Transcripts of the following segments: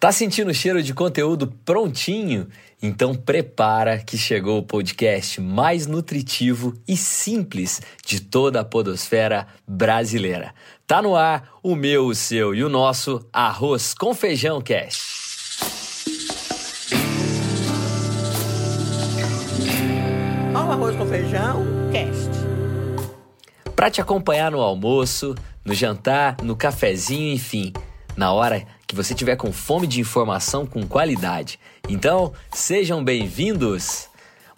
Tá sentindo o cheiro de conteúdo prontinho? Então prepara que chegou o podcast mais nutritivo e simples de toda a podosfera brasileira. Tá no ar o meu, o seu e o nosso Arroz com Feijão Cast. Ao Arroz com Feijão Cast. Para te acompanhar no almoço, no jantar, no cafezinho, enfim, na hora que você tiver com fome de informação com qualidade. Então, sejam bem-vindos!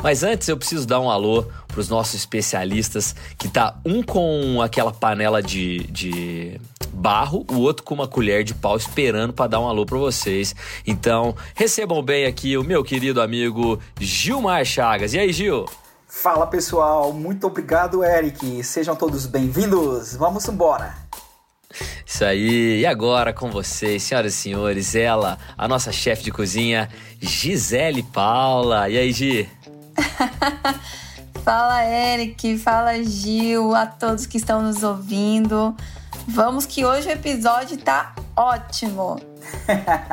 Mas antes eu preciso dar um alô para os nossos especialistas, que tá um com aquela panela de, de barro, o outro com uma colher de pau esperando para dar um alô para vocês. Então, recebam bem aqui o meu querido amigo Gilmar Chagas. E aí, Gil? Fala pessoal, muito obrigado, Eric. Sejam todos bem-vindos. Vamos embora. Isso aí, e agora com vocês, senhoras e senhores, ela, a nossa chefe de cozinha, Gisele Paula. E aí, Gi? fala, Eric, fala, Gil, a todos que estão nos ouvindo. Vamos que hoje o episódio tá ótimo.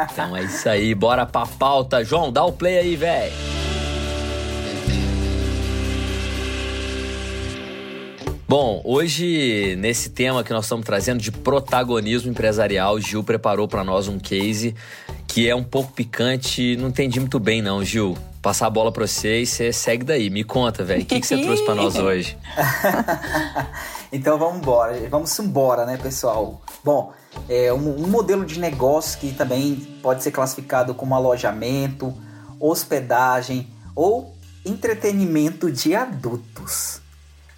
então é isso aí, bora pra pauta. João, dá o play aí, velho. Bom, hoje, nesse tema que nós estamos trazendo de protagonismo empresarial, Gil preparou para nós um case que é um pouco picante. Não entendi muito bem, não, Gil. Passar a bola para você e você segue daí. Me conta, velho. O que, que você trouxe para nós hoje? então vamos embora. Vamos embora, né, pessoal? Bom, é um, um modelo de negócio que também pode ser classificado como alojamento, hospedagem ou entretenimento de adultos.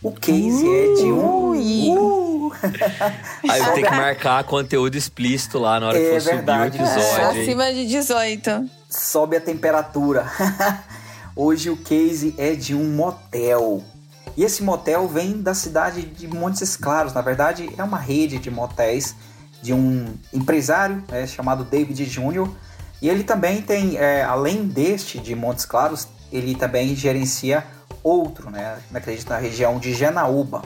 O case uh, é de um. Uh. Aí eu tenho que marcar conteúdo explícito lá na hora é que for verdade, subir o episódio. É, acima de 18. Sobe a temperatura. Hoje o case é de um motel. E esse motel vem da cidade de Montes Claros. Na verdade, é uma rede de motéis de um empresário é, chamado David Jr. E ele também tem, é, além deste de Montes Claros, ele também gerencia outro, né? Acredito na região de Janaúba.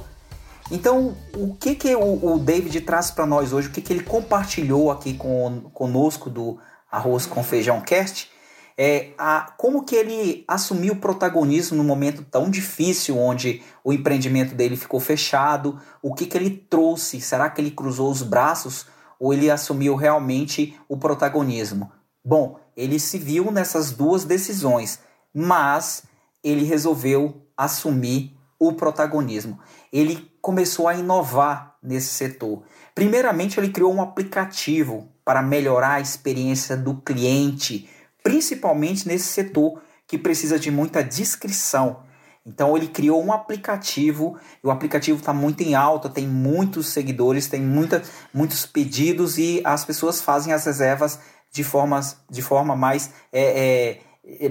Então, o que que o, o David traz para nós hoje? O que que ele compartilhou aqui com, conosco do Arroz com Feijão Cast? É a, como que ele assumiu o protagonismo num momento tão difícil, onde o empreendimento dele ficou fechado? O que que ele trouxe? Será que ele cruzou os braços ou ele assumiu realmente o protagonismo? Bom, ele se viu nessas duas decisões, mas ele resolveu assumir o protagonismo. Ele começou a inovar nesse setor. Primeiramente, ele criou um aplicativo para melhorar a experiência do cliente, principalmente nesse setor que precisa de muita discrição. Então ele criou um aplicativo, e o aplicativo está muito em alta, tem muitos seguidores, tem muita, muitos pedidos e as pessoas fazem as reservas de, formas, de forma mais é, é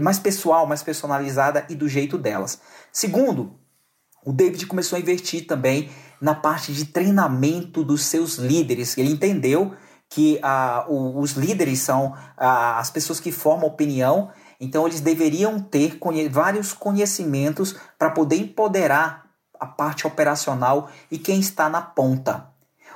mais pessoal, mais personalizada e do jeito delas. Segundo, o David começou a investir também na parte de treinamento dos seus líderes. Ele entendeu que ah, os líderes são ah, as pessoas que formam opinião, então eles deveriam ter conhe vários conhecimentos para poder empoderar a parte operacional e quem está na ponta.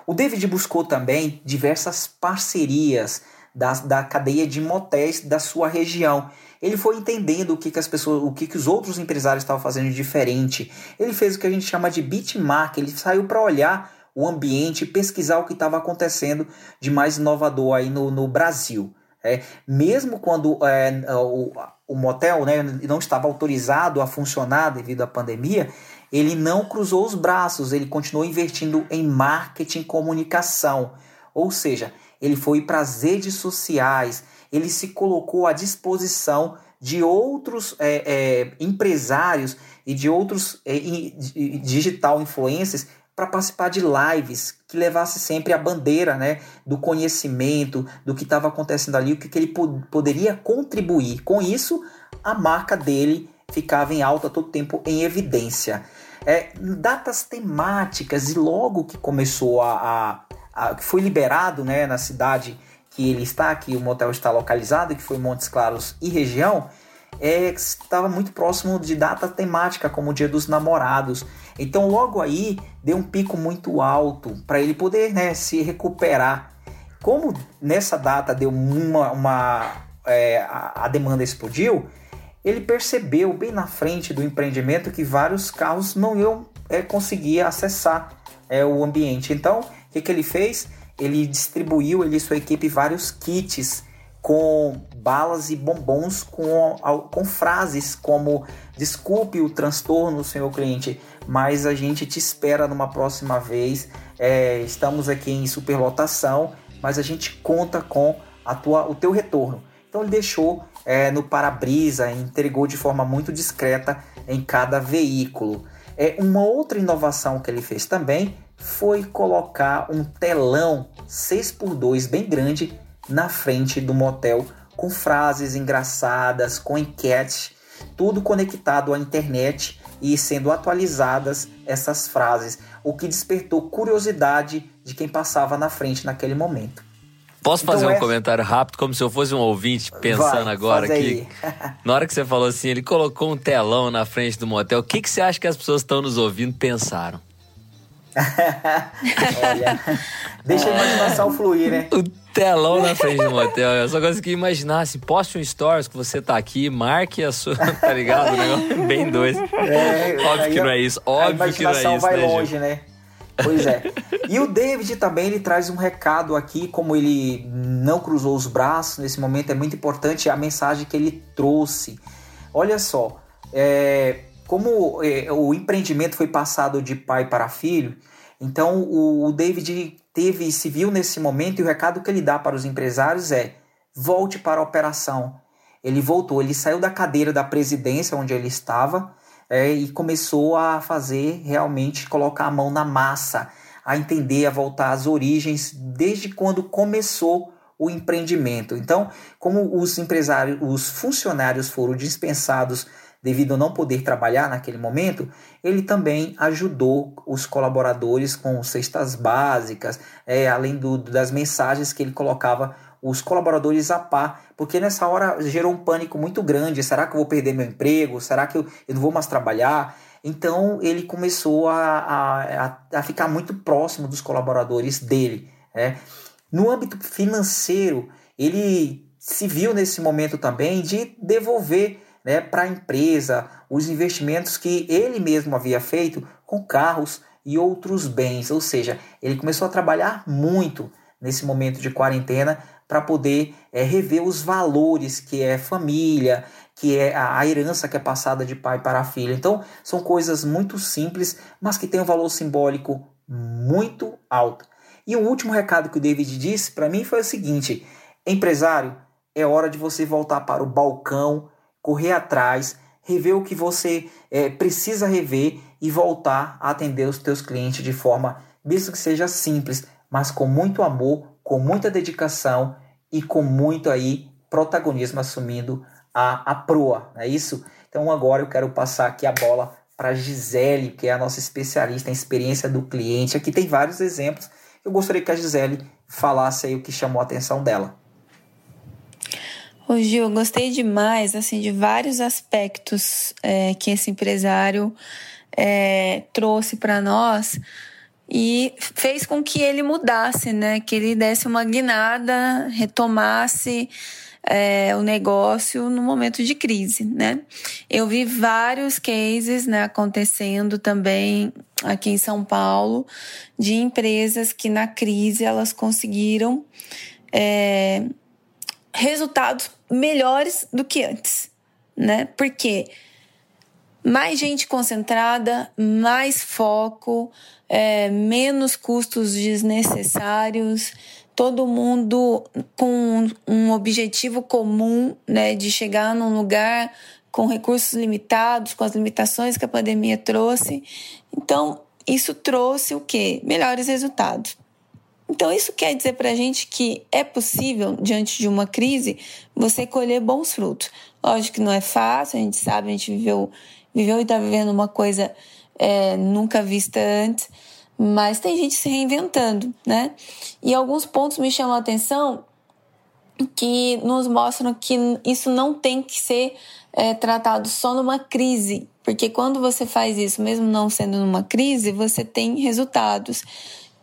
O David buscou também diversas parcerias da, da cadeia de motéis da sua região ele foi entendendo o que, que as pessoas, o que, que os outros empresários estavam fazendo de diferente. Ele fez o que a gente chama de benchmark, ele saiu para olhar o ambiente, pesquisar o que estava acontecendo de mais inovador aí no, no Brasil. É, mesmo quando é, o, o motel né, não estava autorizado a funcionar devido à pandemia, ele não cruzou os braços, ele continuou investindo em marketing e comunicação. Ou seja, ele foi para as redes sociais, ele se colocou à disposição de outros é, é, empresários e de outros é, digital influencers para participar de lives que levasse sempre a bandeira né, do conhecimento, do que estava acontecendo ali, o que, que ele pod poderia contribuir. Com isso, a marca dele ficava em alta todo tempo em evidência. É, datas temáticas, e logo que começou a, a, a foi liberado né, na cidade que ele está, que o motel está localizado, que foi Montes Claros e região, é, estava muito próximo de data temática, como o Dia dos Namorados. Então, logo aí, deu um pico muito alto para ele poder né, se recuperar. como nessa data deu uma, uma é, a, a demanda explodiu, ele percebeu bem na frente do empreendimento que vários carros não iam é, conseguir acessar é, o ambiente. Então, que, que ele fez? Ele distribuiu ele e sua equipe vários kits com balas e bombons com, com frases como desculpe o transtorno, senhor cliente, mas a gente te espera numa próxima vez. É, estamos aqui em superlotação, mas a gente conta com a tua, o teu retorno. Então ele deixou é, no para-brisa, entregou de forma muito discreta em cada veículo. É, uma outra inovação que ele fez também foi colocar um telão 6x2 bem grande na frente do motel com frases engraçadas, com enquetes, tudo conectado à internet e sendo atualizadas essas frases, o que despertou curiosidade de quem passava na frente naquele momento. Posso fazer então, um é... comentário rápido, como se eu fosse um ouvinte pensando Vai, agora aqui? na hora que você falou assim, ele colocou um telão na frente do motel, o que, que você acha que as pessoas estão nos ouvindo pensaram? Olha, deixa a imaginação fluir, né? O telão na frente do motel. Eu só consegui imaginar assim, poste um stories que você tá aqui, marque a sua, tá ligado? bem dois. É, óbvio que não é isso, óbvio que não é isso, vai né, longe, né? Pois é. E o David também ele traz um recado aqui, como ele não cruzou os braços nesse momento, é muito importante a mensagem que ele trouxe. Olha só, é, como é, o empreendimento foi passado de pai para filho, então o, o David teve se viu nesse momento e o recado que ele dá para os empresários é: volte para a operação. Ele voltou, ele saiu da cadeira da presidência onde ele estava é, e começou a fazer realmente colocar a mão na massa, a entender, a voltar às origens desde quando começou o empreendimento. Então, como os empresários, os funcionários foram dispensados devido a não poder trabalhar naquele momento, ele também ajudou os colaboradores com cestas básicas, é, além do, das mensagens que ele colocava os colaboradores a par, porque nessa hora gerou um pânico muito grande. Será que eu vou perder meu emprego? Será que eu, eu não vou mais trabalhar? Então ele começou a, a, a ficar muito próximo dos colaboradores dele. Né? No âmbito financeiro, ele se viu nesse momento também de devolver né, para a empresa os investimentos que ele mesmo havia feito com carros e outros bens. Ou seja, ele começou a trabalhar muito nesse momento de quarentena para poder é, rever os valores que é família, que é a herança que é passada de pai para filho. Então, são coisas muito simples, mas que têm um valor simbólico muito alto. E o último recado que o David disse para mim foi o seguinte: empresário, é hora de você voltar para o balcão correr atrás, rever o que você é, precisa rever e voltar a atender os teus clientes de forma, mesmo que seja simples, mas com muito amor, com muita dedicação e com muito aí protagonismo assumindo a, a proa, não é isso? Então agora eu quero passar aqui a bola para Gisele, que é a nossa especialista em experiência do cliente. Aqui tem vários exemplos. Eu gostaria que a Gisele falasse aí o que chamou a atenção dela. Ô Gil, eu gostei demais assim de vários aspectos é, que esse empresário é, trouxe para nós e fez com que ele mudasse, né? Que ele desse uma guinada, retomasse é, o negócio no momento de crise, né? Eu vi vários cases né, acontecendo também aqui em São Paulo de empresas que na crise elas conseguiram é, resultados melhores do que antes, né? Porque mais gente concentrada, mais foco, é, menos custos desnecessários, todo mundo com um objetivo comum, né, de chegar num lugar com recursos limitados, com as limitações que a pandemia trouxe. Então, isso trouxe o quê? Melhores resultados. Então, isso quer dizer para a gente que é possível, diante de uma crise, você colher bons frutos. Lógico que não é fácil, a gente sabe, a gente viveu, viveu e está vivendo uma coisa é, nunca vista antes, mas tem gente se reinventando, né? E alguns pontos me chamam a atenção que nos mostram que isso não tem que ser é, tratado só numa crise, porque quando você faz isso, mesmo não sendo numa crise, você tem resultados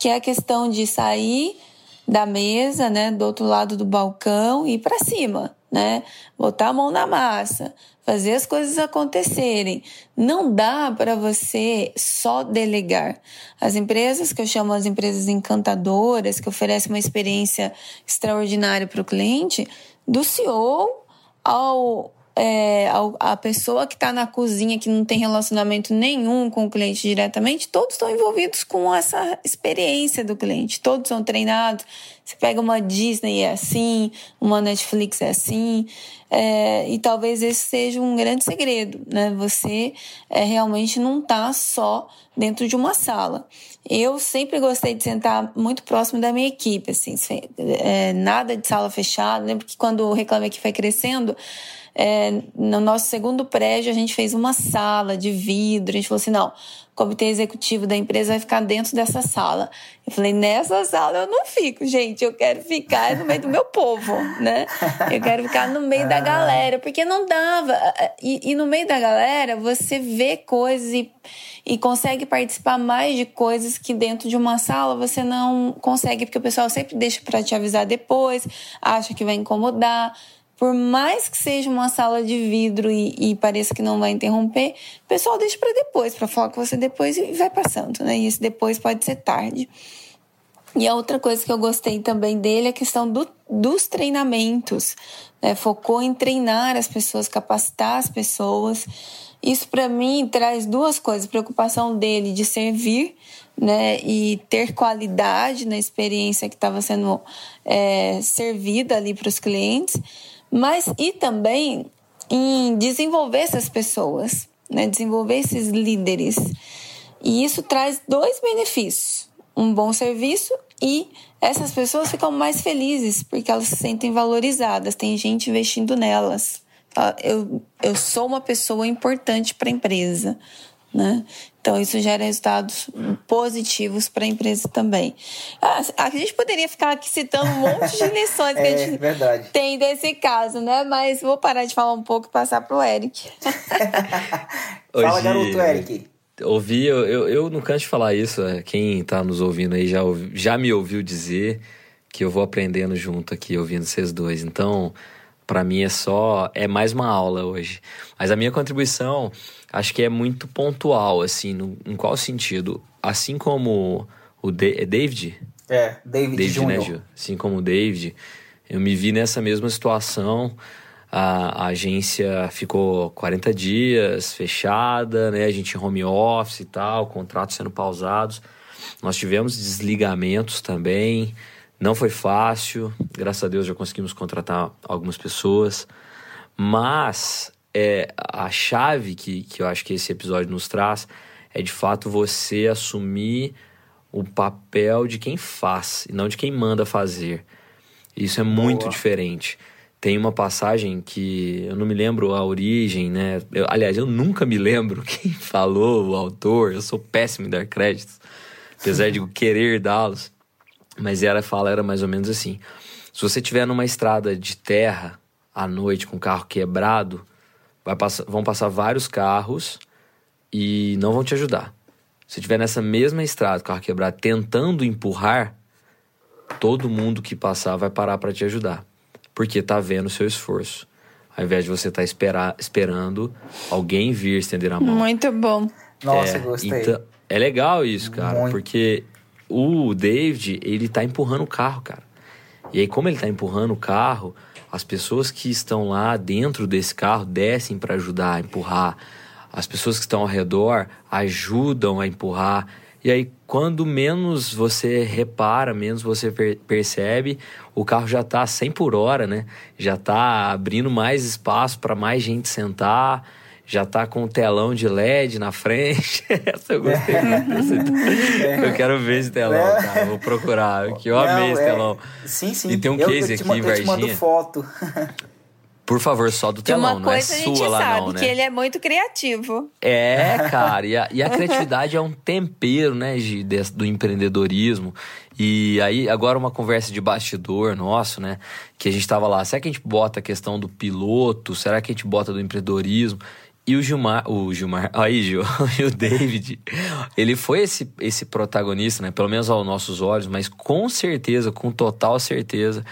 que é a questão de sair da mesa, né, do outro lado do balcão e ir para cima, né? Botar a mão na massa, fazer as coisas acontecerem. Não dá para você só delegar. As empresas que eu chamo as empresas encantadoras, que oferecem uma experiência extraordinária para o cliente, do CEO ao é, a, pessoa que está na cozinha, que não tem relacionamento nenhum com o cliente diretamente, todos estão envolvidos com essa experiência do cliente. Todos são treinados. Você pega uma Disney é assim, uma Netflix é assim. É, e talvez esse seja um grande segredo, né? Você é, realmente não está só dentro de uma sala. Eu sempre gostei de sentar muito próximo da minha equipe, assim, é, nada de sala fechada. Lembro que quando o Reclame Aqui foi crescendo, é, no nosso segundo prédio, a gente fez uma sala de vidro. A gente falou assim: não, comitê executivo da empresa vai ficar dentro dessa sala. Eu falei: nessa sala eu não fico, gente. Eu quero ficar no meio do meu povo, né? Eu quero ficar no meio da galera, porque não dava. E, e no meio da galera, você vê coisas e, e consegue participar mais de coisas que dentro de uma sala você não consegue, porque o pessoal sempre deixa para te avisar depois, acha que vai incomodar por mais que seja uma sala de vidro e, e pareça que não vai interromper, o pessoal deixa para depois, para falar com você depois e vai passando, né? E esse depois pode ser tarde. E a outra coisa que eu gostei também dele é a questão do, dos treinamentos. Né? Focou em treinar as pessoas, capacitar as pessoas. Isso para mim traz duas coisas: preocupação dele de servir, né, e ter qualidade na experiência que estava sendo é, servida ali para os clientes mas e também em desenvolver essas pessoas, né? desenvolver esses líderes. E isso traz dois benefícios: um bom serviço e essas pessoas ficam mais felizes porque elas se sentem valorizadas, tem gente investindo nelas. Eu, eu sou uma pessoa importante para a empresa, né? Então, isso gera resultados positivos para a empresa também. Ah, a gente poderia ficar aqui citando um monte de lições que é, a gente verdade. tem desse caso, né? Mas vou parar de falar um pouco e passar para o Eric. Fala, garoto Eric. Ouvi, eu, eu, eu não canso de falar isso. É, quem está nos ouvindo aí já, já me ouviu dizer que eu vou aprendendo junto aqui, ouvindo vocês dois. Então, para mim é só. É mais uma aula hoje. Mas a minha contribuição acho que é muito pontual, assim, no, em qual sentido? Assim como o de, é David? É, David, David Jr. Né, Gil? Assim como o David, eu me vi nessa mesma situação. A, a, agência ficou 40 dias fechada, né? A gente home office e tal, contratos sendo pausados. Nós tivemos desligamentos também. Não foi fácil. Graças a Deus já conseguimos contratar algumas pessoas. Mas é, a chave que, que eu acho que esse episódio nos traz é de fato você assumir o papel de quem faz e não de quem manda fazer. Isso é muito Boa. diferente. Tem uma passagem que eu não me lembro a origem, né? Eu, aliás, eu nunca me lembro quem falou, o autor. Eu sou péssimo em dar créditos, apesar de querer dá-los. Mas ela fala era mais ou menos assim: se você estiver numa estrada de terra à noite com o carro quebrado, vai passar, vão passar vários carros e não vão te ajudar. Se estiver nessa mesma estrada, carro quebrado, tentando empurrar, todo mundo que passar vai parar para te ajudar, porque tá vendo o seu esforço. Ao invés de você estar tá esperar, esperando alguém vir estender a mão. Muito bom. Nossa, é, gostei. Então, é legal isso, cara, Muito. porque o David, ele tá empurrando o carro, cara. E aí, como ele tá empurrando o carro, as pessoas que estão lá dentro desse carro descem para ajudar a empurrar. As pessoas que estão ao redor ajudam a empurrar. E aí, quando menos você repara, menos você per percebe, o carro já está 100 por hora, né? Já está abrindo mais espaço para mais gente sentar já tá com um telão de LED na frente. Essa eu gostei muito. É. Eu quero ver esse telão, é. cara. Vou procurar, que eu Não, amei esse é. telão. Sim, sim. E tem um eu, case eu aqui, Varginha. Eu te mando foto. Por favor, só do telão, não é sua lá não, né? que ele é muito criativo. É, cara, e a, e a criatividade é um tempero, né, de, de, do empreendedorismo. E aí, agora uma conversa de bastidor nosso, né, que a gente tava lá, será que a gente bota a questão do piloto, será que a gente bota do empreendedorismo? E o Gilmar, o Gilmar, aí, Gil, e o David, ele foi esse, esse protagonista, né? Pelo menos aos nossos olhos, mas com certeza, com total certeza,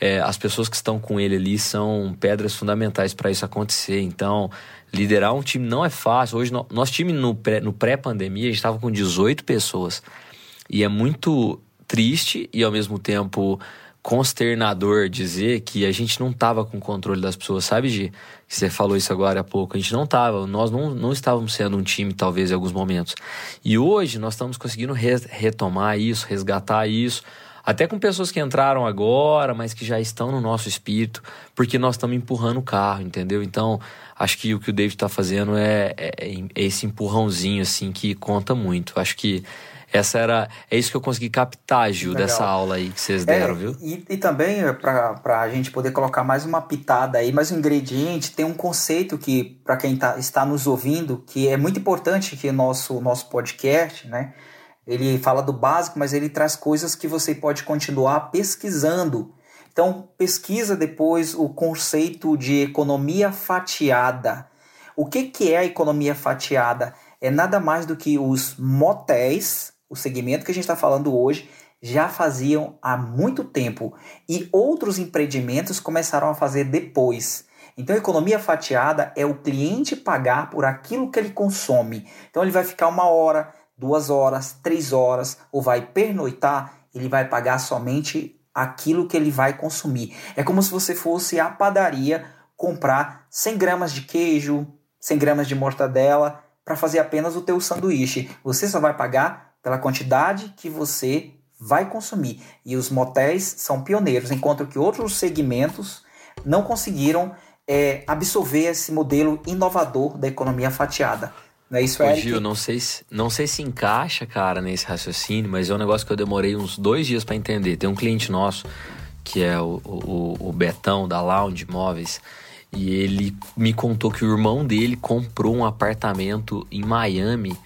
é, as pessoas que estão com ele ali são pedras fundamentais para isso acontecer. Então, liderar um time não é fácil. Hoje, no, nosso time no pré-pandemia, no pré a gente estava com 18 pessoas. E é muito triste e ao mesmo tempo consternador dizer que a gente não estava com controle das pessoas, sabe, Gi? Você falou isso agora há pouco. A gente não estava, nós não, não estávamos sendo um time, talvez, em alguns momentos. E hoje nós estamos conseguindo re retomar isso, resgatar isso, até com pessoas que entraram agora, mas que já estão no nosso espírito, porque nós estamos empurrando o carro, entendeu? Então, acho que o que o David está fazendo é, é, é esse empurrãozinho, assim, que conta muito. Acho que essa era. É isso que eu consegui captar, Gil, Legal. dessa aula aí que vocês é, deram, é, viu? E, e também, é, para a gente poder colocar mais uma pitada aí, mais um ingrediente, tem um conceito que, para quem tá, está nos ouvindo, que é muito importante que nosso nosso podcast, né? Ele fala do básico, mas ele traz coisas que você pode continuar pesquisando. Então, pesquisa depois o conceito de economia fatiada. O que, que é a economia fatiada? É nada mais do que os motéis o segmento que a gente está falando hoje, já faziam há muito tempo e outros empreendimentos começaram a fazer depois. Então, economia fatiada é o cliente pagar por aquilo que ele consome. Então, ele vai ficar uma hora, duas horas, três horas ou vai pernoitar, ele vai pagar somente aquilo que ele vai consumir. É como se você fosse à padaria comprar 100 gramas de queijo, 100 gramas de mortadela para fazer apenas o teu sanduíche. Você só vai pagar pela quantidade que você vai consumir. E os motéis são pioneiros, enquanto que outros segmentos não conseguiram é, absorver esse modelo inovador da economia fatiada. Não é isso, Ô, Gil, não sei, se, não sei se encaixa, cara, nesse raciocínio, mas é um negócio que eu demorei uns dois dias para entender. Tem um cliente nosso, que é o, o, o Betão, da Lounge Móveis, e ele me contou que o irmão dele comprou um apartamento em Miami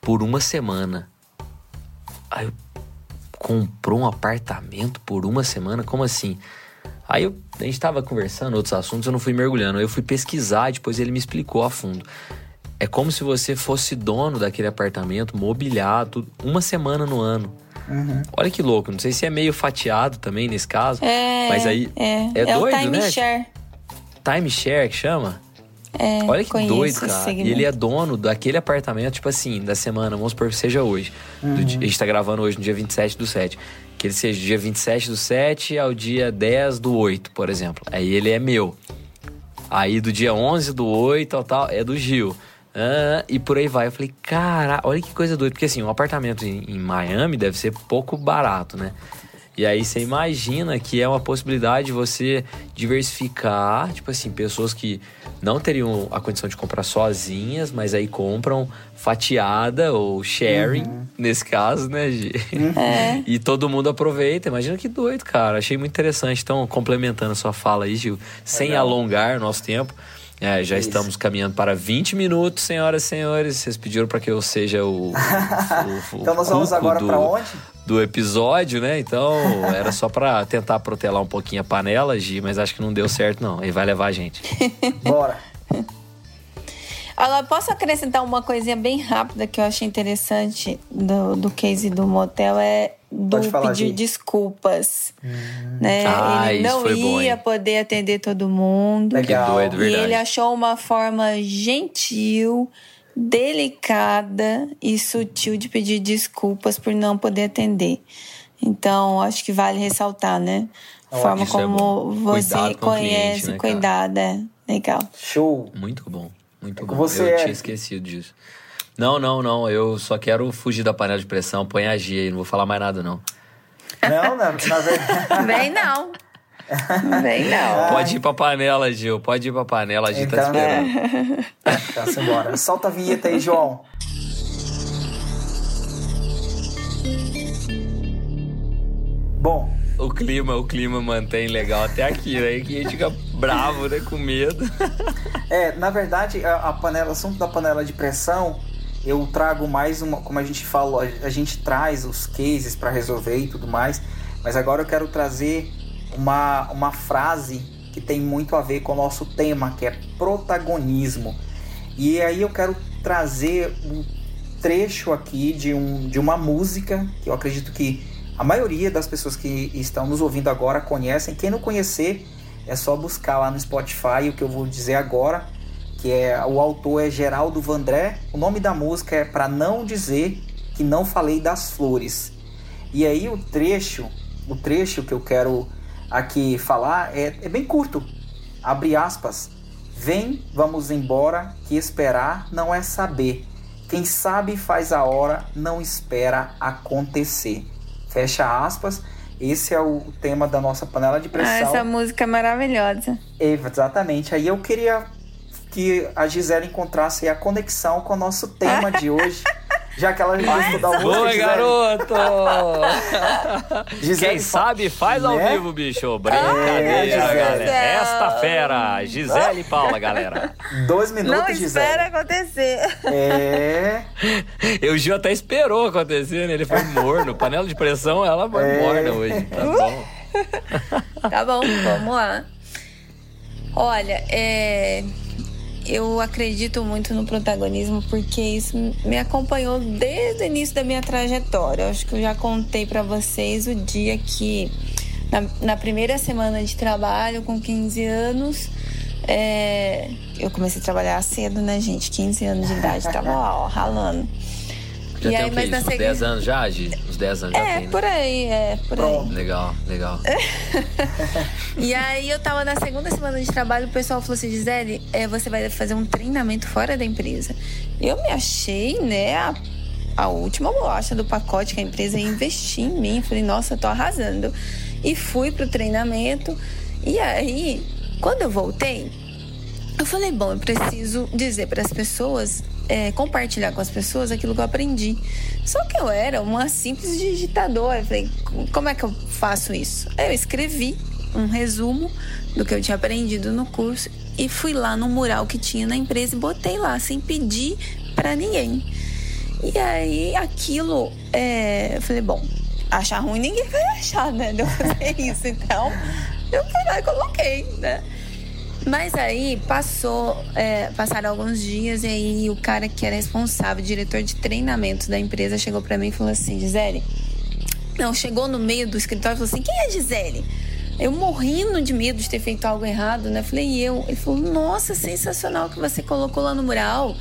por uma semana. Aí eu comprou um apartamento por uma semana? Como assim? Aí eu, a gente tava conversando outros assuntos, eu não fui mergulhando. Aí eu fui pesquisar, depois ele me explicou a fundo. É como se você fosse dono daquele apartamento, mobiliado, uma semana no ano. Uhum. Olha que louco, não sei se é meio fatiado também nesse caso. É, mas aí é, é, é doido, o time né? Share. Time share que chama? É, Olha que doido, cara. E ele é dono daquele apartamento, tipo assim, da semana, vamos supor que seja hoje. Uhum. Do, a gente tá gravando hoje no dia 27 do 7. Que ele seja dia 27 do 7 ao dia 10 do 8, por exemplo. Aí ele é meu. Aí do dia 11 do 8 tal, tal, é do Gil. Ah, e por aí vai. Eu falei, cara, olha que coisa doida. Porque assim, um apartamento em, em Miami deve ser pouco barato, né? E aí você imagina que é uma possibilidade de você diversificar, tipo assim, pessoas que não teriam a condição de comprar sozinhas, mas aí compram fatiada ou sharing, uhum. nesse caso, né, Gi? É. E todo mundo aproveita. Imagina que doido, cara. Achei muito interessante. Então, complementando a sua fala aí, Gil, sem Legal. alongar nosso tempo. É, já Isso. estamos caminhando para 20 minutos, senhoras e senhores. Vocês pediram para que eu seja o. o, o então nós vamos agora para onde? Do episódio, né? Então era só para tentar protelar um pouquinho a panela, Gi, mas acho que não deu certo, não. Ele vai levar a gente. Bora! Agora, posso acrescentar uma coisinha bem rápida que eu achei interessante do, do case do motel? É do falar, pedir desculpas. Hum. Né? Ah, ele não ia bom, poder atender todo mundo. Legal. Doido, e ele achou uma forma gentil, delicada e sutil de pedir desculpas por não poder atender. Então, acho que vale ressaltar, né? A forma é como é você conhece, cliente, né, cuidada. É legal. Show. Muito bom. Muito bom. Você eu é... tinha esquecido disso. Não, não, não. Eu só quero fugir da panela de pressão. Põe a G aí, não vou falar mais nada, não. Não, na, na verdade. Vem não. Vem não. Pode ir pra panela, Gil. Pode ir pra panela, a gente tá então, tá esperando. É. Então, embora. Solta a vinheta aí, João. Bom. O clima, o clima mantém legal até aqui, né? Que a gente fica bravo, né? Com medo. É, na verdade, a, a panela, o assunto da panela de pressão, eu trago mais uma, como a gente falou, a gente traz os cases para resolver e tudo mais, mas agora eu quero trazer uma, uma frase que tem muito a ver com o nosso tema, que é protagonismo. E aí eu quero trazer um trecho aqui de, um, de uma música que eu acredito que a maioria das pessoas que estão nos ouvindo agora conhecem. Quem não conhecer, é só buscar lá no Spotify o que eu vou dizer agora, que é o autor é Geraldo Vandré. O nome da música é Para Não Dizer Que Não Falei das Flores. E aí o trecho, o trecho que eu quero aqui falar é, é bem curto. Abre aspas. Vem, vamos embora, que esperar não é saber. Quem sabe faz a hora, não espera acontecer. Fecha aspas. Esse é o tema da nossa panela de pressão. Ah, essa música é maravilhosa. Exatamente. Aí eu queria que a Gisele encontrasse a conexão com o nosso tema de hoje. Já que ela estudou a música. Oi, garoto! Gisele, Quem sabe faz ao né? vivo, bicho. Brincadeira, é, galera. Esta fera, Gisele e Paula, galera. Dois minutos, Não Gisele. espera acontecer. É. Eu, o Gil até esperou acontecer, né? Ele foi morno. Panela de pressão, ela foi é. morna hoje. Tá bom. tá bom, vamos lá. Olha, é eu acredito muito no protagonismo porque isso me acompanhou desde o início da minha trajetória. Eu acho que eu já contei para vocês o dia que, na, na, primeira semana de trabalho, com 15 anos, é, eu comecei a trabalhar cedo, né, gente? 15 anos de idade, tava lá, ó, ralando. Já e tem aí? Mas Uns 10 anos já, Gi? Uns 10 anos já é, tem, né? por aí, é, por aí. Legal, legal. e aí eu tava na segunda semana de trabalho, o pessoal falou assim, Gisele, é, você vai fazer um treinamento fora da empresa. Eu me achei, né, a, a última bolacha do pacote que a empresa ia investir em mim. Falei, nossa, tô arrasando. E fui pro treinamento. E aí, quando eu voltei, eu falei, bom, eu preciso dizer para as pessoas é, compartilhar com as pessoas aquilo que eu aprendi. Só que eu era uma simples digitadora. Eu falei, como é que eu faço isso? Eu escrevi um resumo do que eu tinha aprendido no curso e fui lá no mural que tinha na empresa e botei lá, sem pedir para ninguém. E aí aquilo, é, eu falei, bom, achar ruim ninguém vai achar, né? De eu fazer isso. Então, eu fui lá e coloquei, né? Mas aí passou, é, passaram alguns dias e aí o cara que era responsável, diretor de treinamento da empresa, chegou para mim e falou assim: Gisele, não, chegou no meio do escritório e falou assim: quem é Gisele? Eu morrendo de medo de ter feito algo errado, né? Falei, e eu? Ele falou: Nossa, sensacional que você colocou lá no mural.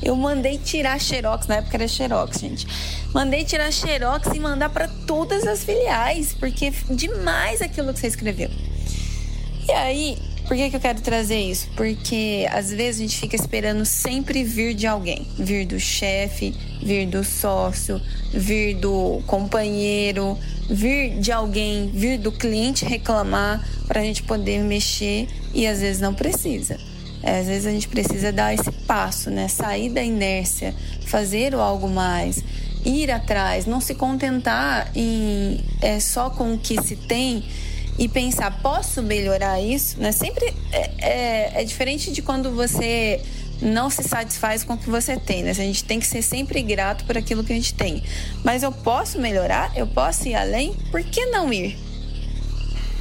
Eu mandei tirar xerox, na época era xerox, gente. Mandei tirar xerox e mandar para todas as filiais, porque demais aquilo que você escreveu. E aí, por que, que eu quero trazer isso? Porque às vezes a gente fica esperando sempre vir de alguém, vir do chefe, vir do sócio, vir do companheiro, vir de alguém, vir do cliente reclamar para a gente poder mexer e às vezes não precisa. É, às vezes a gente precisa dar esse passo, né? Sair da inércia, fazer algo mais, ir atrás, não se contentar em é, só com o que se tem e pensar, posso melhorar isso? Né? Sempre é, é, é, diferente de quando você não se satisfaz com o que você tem. Né? A gente tem que ser sempre grato por aquilo que a gente tem. Mas eu posso melhorar? Eu posso ir além? Por que não ir?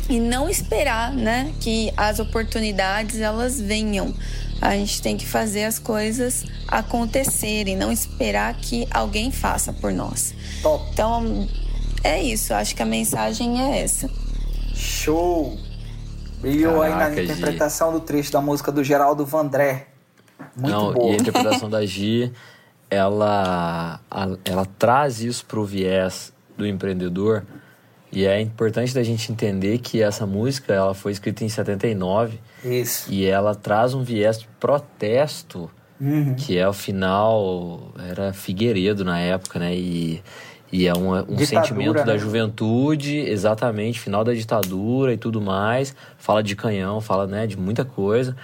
E não esperar né, que as oportunidades elas venham. A gente tem que fazer as coisas acontecerem, não esperar que alguém faça por nós. Top. Então, é isso. Acho que a mensagem é essa. Show! Brilhou aí na interpretação do trecho da música do Geraldo Vandré. Muito Não, boa. E a interpretação da Gi, ela, ela traz isso pro viés do empreendedor. E é importante da gente entender que essa música ela foi escrita em 79. Isso. E ela traz um viés de protesto, uhum. que é o final, era Figueiredo na época, né? E e é um, um sentimento né? da juventude, exatamente, final da ditadura e tudo mais. Fala de canhão, fala né, de muita coisa.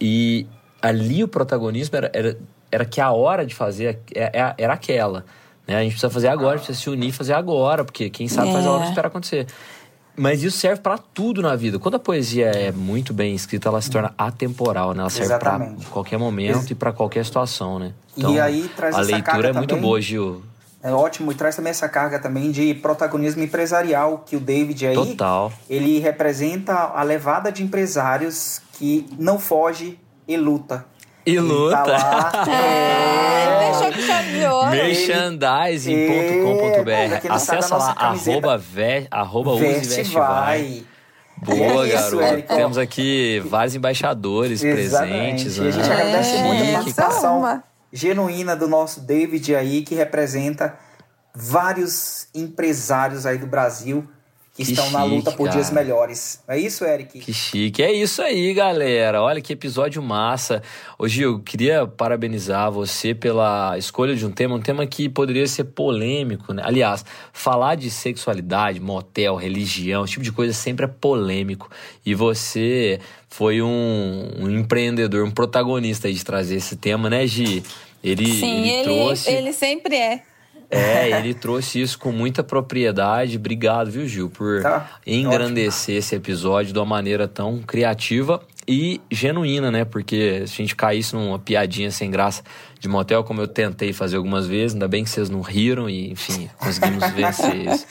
E ali o protagonismo era, era, era que a hora de fazer era, é, é, era aquela. Né? A gente precisa fazer agora, precisa se unir e fazer agora, porque quem sabe é. faz a hora de esperar acontecer. Mas isso serve para tudo na vida. Quando a poesia é muito bem escrita, ela se torna atemporal, né? Ela serve para qualquer momento Ex e para qualquer situação, né? Então, e aí traz a leitura é também... muito boa, Gil é ótimo e traz também essa carga também de protagonismo empresarial que o David aí Total. ele representa a levada de empresários que não foge e luta. E luta. Tá lá. É, que chaveou. É, pra quem Merchandising.com.br. Acessa lá, arroba, ve, arroba Veste veste vai. vai. Boa, É isso, garoto. Érico. Temos aqui vários embaixadores Exatamente. presentes. E a gente né? agradece É, muito a participação. Genuína do nosso David aí, que representa vários empresários aí do Brasil estão na luta chique, por dias cara. melhores. É isso, Eric? Que chique. É isso aí, galera. Olha que episódio massa. Ô, Gil, queria parabenizar você pela escolha de um tema, um tema que poderia ser polêmico, né? Aliás, falar de sexualidade, motel, religião, esse tipo de coisa sempre é polêmico. E você foi um, um empreendedor, um protagonista aí de trazer esse tema, né, Gi? Ele, Sim, ele ele, trouxe. ele sempre é. É, ele trouxe isso com muita propriedade. Obrigado, viu, Gil, por Tá, engrandecer esse episódio de uma maneira tão criativa e genuína, né? Porque se a gente caísse numa piadinha sem graça de motel, como eu tentei fazer algumas vezes, ainda bem que vocês não riram e, enfim, conseguimos vencer isso.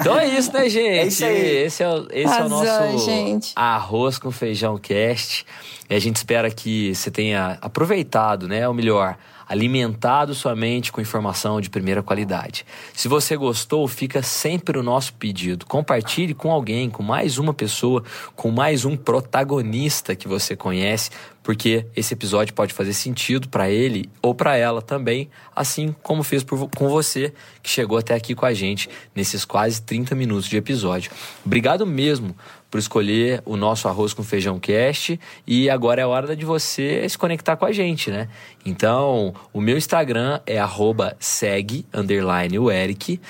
Então é isso, né, gente? É isso aí. Esse é, o- esse é o nosso gente. arroz com feijão cast. E a gente espera que você tenha aproveitado, né? Ou melhor, alimentado sua mente com informação de primeira qualidade. Se você gostou, fica sempre o nosso pedido. Compartilhe com alguém, com mais uma pessoa, com mais um protagonista que você conhece, porque esse episódio pode fazer sentido para ele ou para ela também, assim como fez por com você que chegou até aqui com a gente nesses quase 30 minutos de episódio. Obrigado mesmo por escolher o nosso arroz com feijão cast e agora é hora de você se conectar com a gente, né? Então, o meu Instagram é segue, o Eric,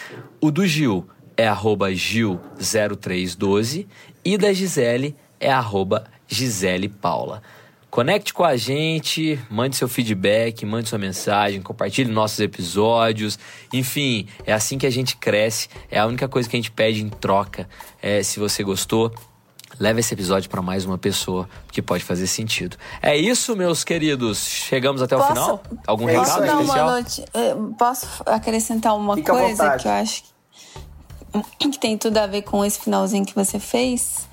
o do Gil é arroba Gil0312 e da Gisele é arroba Gisele Paula. Conecte com a gente, mande seu feedback, mande sua mensagem, compartilhe nossos episódios. Enfim, é assim que a gente cresce. É a única coisa que a gente pede em troca. É, se você gostou, leve esse episódio para mais uma pessoa, que pode fazer sentido. É isso, meus queridos. Chegamos até o Posso- final? Algum isso recado. Posso dar especial? uma noti- eh, Posso acrescentar uma Fica coisa que eu acho que, que tem tudo a ver com esse finalzinho que você fez?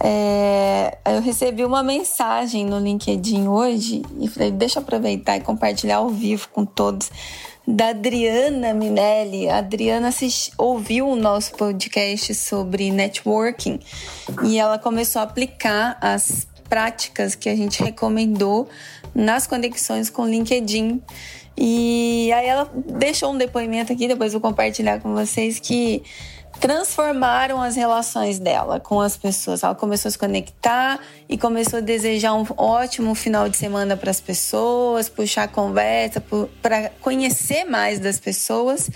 É, eu recebi uma mensagem no LinkedIn hoje e falei, deixa eu aproveitar e compartilhar ao vivo com todos. Da Adriana Minelli. A Adriana ouviu o nosso podcast sobre networking e ela começou a aplicar as práticas que a gente recomendou nas conexões com o LinkedIn. E aí ela deixou um depoimento aqui, depois vou compartilhar com vocês, que transformaram as relações dela com as pessoas. Ela começou a se conectar e começou a desejar um ótimo final de semana para as pessoas, puxar conversa, para conhecer mais das pessoas.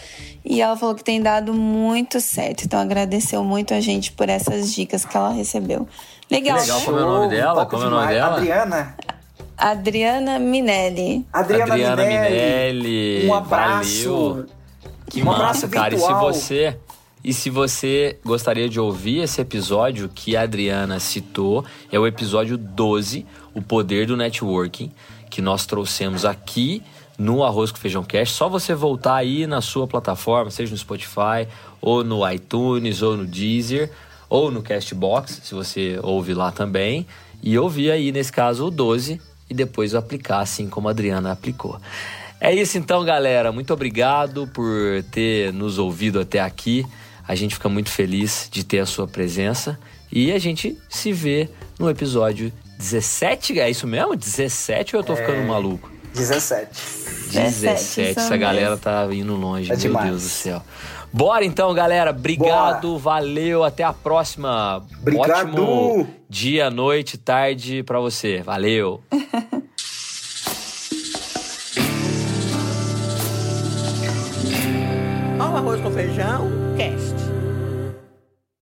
E ela falou que tem dado muito certo. Então agradeceu muito a gente por essas dicas que ela recebeu. Legal, legal, como é o nome dela? Como é o nome dela? Adriana. Adriana Minelli. Adriana, Adriana Minelli. Minelli, Um abraço. valeu. Que um massa, abraço cara. E se virtual. você e se você gostaria de ouvir esse episódio que a Adriana citou, é o episódio 12, O Poder do Networking, que nós trouxemos aqui no Arroz com Feijão Cash. Só você voltar aí na sua plataforma, seja no Spotify, ou no iTunes, ou no Deezer, ou no Castbox, se você ouve lá também, e ouvir aí, nesse caso, o 12, e depois aplicar assim como a Adriana aplicou. É isso então, galera. Muito obrigado por ter nos ouvido até aqui. A gente fica muito feliz de ter a sua presença e a gente se vê no episódio 17. É isso mesmo? 17 ou eu tô ficando maluco? 17. 17. isso Essa mesmo. galera tá indo longe, É meu demais. Deus do céu. Bora então, galera. Obrigado, valeu, até a próxima. Obrigado. Ótimo dia, noite, tarde pra você. Valeu. Ao arroz com feijão, cast.